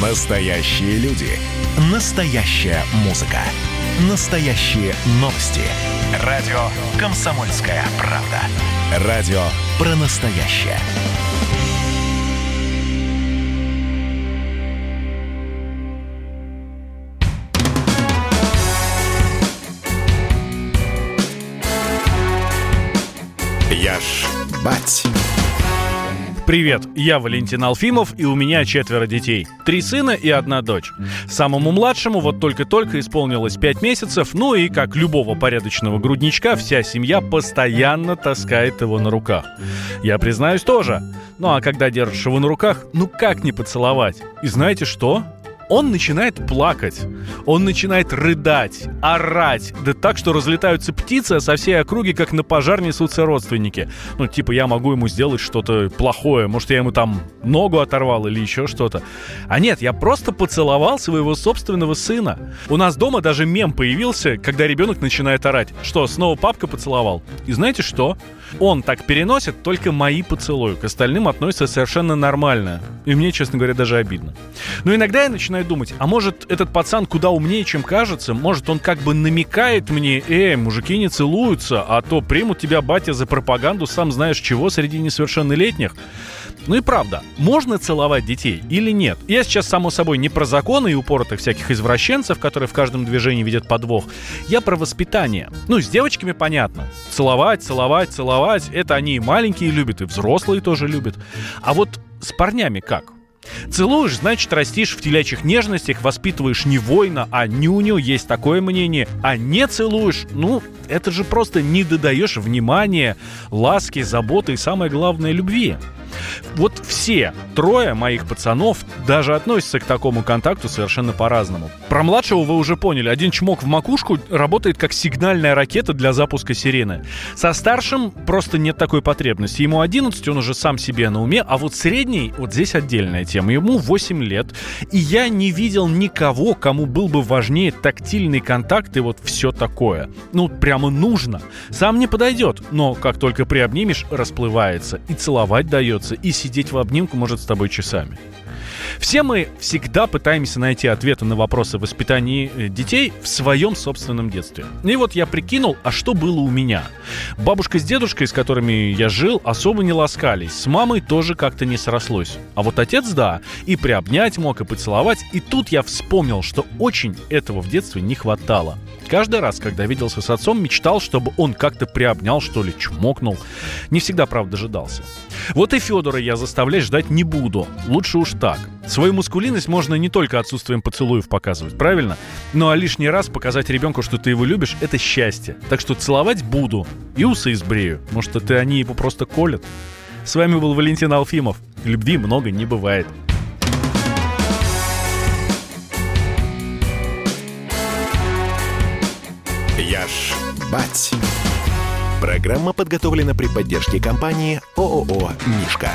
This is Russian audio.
Настоящие люди. Настоящая музыка. Настоящие новости. Радио «Комсомольская правда». Радио про настоящее. Я ж бать. Привет, я Валентин Алфимов, и у меня четверо детей. Три сына и одна дочь. Самому младшему вот только-только исполнилось пять месяцев, ну и, как любого порядочного грудничка, вся семья постоянно таскает его на руках. Я признаюсь тоже. Ну а когда держишь его на руках, ну как не поцеловать? И знаете что? Он начинает плакать, он начинает рыдать, орать, да так, что разлетаются птицы, а со всей округи, как на пожар, несутся родственники. Ну, типа, я могу ему сделать что-то плохое, может, я ему там ногу оторвал или еще что-то. А нет, я просто поцеловал своего собственного сына. У нас дома даже мем появился, когда ребенок начинает орать. Что, снова папка поцеловал? И знаете что? Он так переносит только мои поцелуи. К остальным относится совершенно нормально. И мне, честно говоря, даже обидно. Но иногда я начинаю думать, а может этот пацан куда умнее, чем кажется? Может он как бы намекает мне, эй, мужики не целуются, а то примут тебя, батя, за пропаганду, сам знаешь чего, среди несовершеннолетних? Ну и правда, можно целовать детей или нет? Я сейчас, само собой, не про законы и упоротых всяких извращенцев, которые в каждом движении видят подвох. Я про воспитание. Ну, с девочками понятно. Целовать, целовать, целовать. Это они и маленькие любят, и взрослые тоже любят. А вот с парнями как? Целуешь, значит, растишь в телячьих нежностях, воспитываешь не воина, а нюню, есть такое мнение. А не целуешь, ну, это же просто не додаешь внимания, ласки, заботы и, самое главное, любви. Вот все трое моих пацанов даже относятся к такому контакту совершенно по-разному. Про младшего вы уже поняли. Один чмок в макушку работает как сигнальная ракета для запуска сирены. Со старшим просто нет такой потребности. Ему 11, он уже сам себе на уме, а вот средний, вот здесь отдельная тема. Ему 8 лет, и я не видел никого, кому был бы важнее тактильный контакт и вот все такое. Ну, прямо нужно. Сам не подойдет, но как только приобнимешь, расплывается. И целовать дается, и сидеть в обнимку может с тобой часами. Все мы всегда пытаемся найти ответы на вопросы воспитания э, детей в своем собственном детстве. И вот я прикинул, а что было у меня? Бабушка с дедушкой, с которыми я жил, особо не ласкались. С мамой тоже как-то не срослось. А вот отец, да, и приобнять мог, и поцеловать. И тут я вспомнил, что очень этого в детстве не хватало. Каждый раз, когда виделся с отцом, мечтал, чтобы он как-то приобнял, что ли, чмокнул. Не всегда, правда, дожидался. Вот и Федора я заставлять ждать не буду. Лучше уж так. Свою мускулинность можно не только отсутствием поцелуев показывать, правильно? Ну а лишний раз показать ребенку, что ты его любишь, это счастье. Так что целовать буду. И усы избрею. Может, это они его просто колят? С вами был Валентин Алфимов. Любви много не бывает. Бать. Программа подготовлена при поддержке компании ООО «Мишка».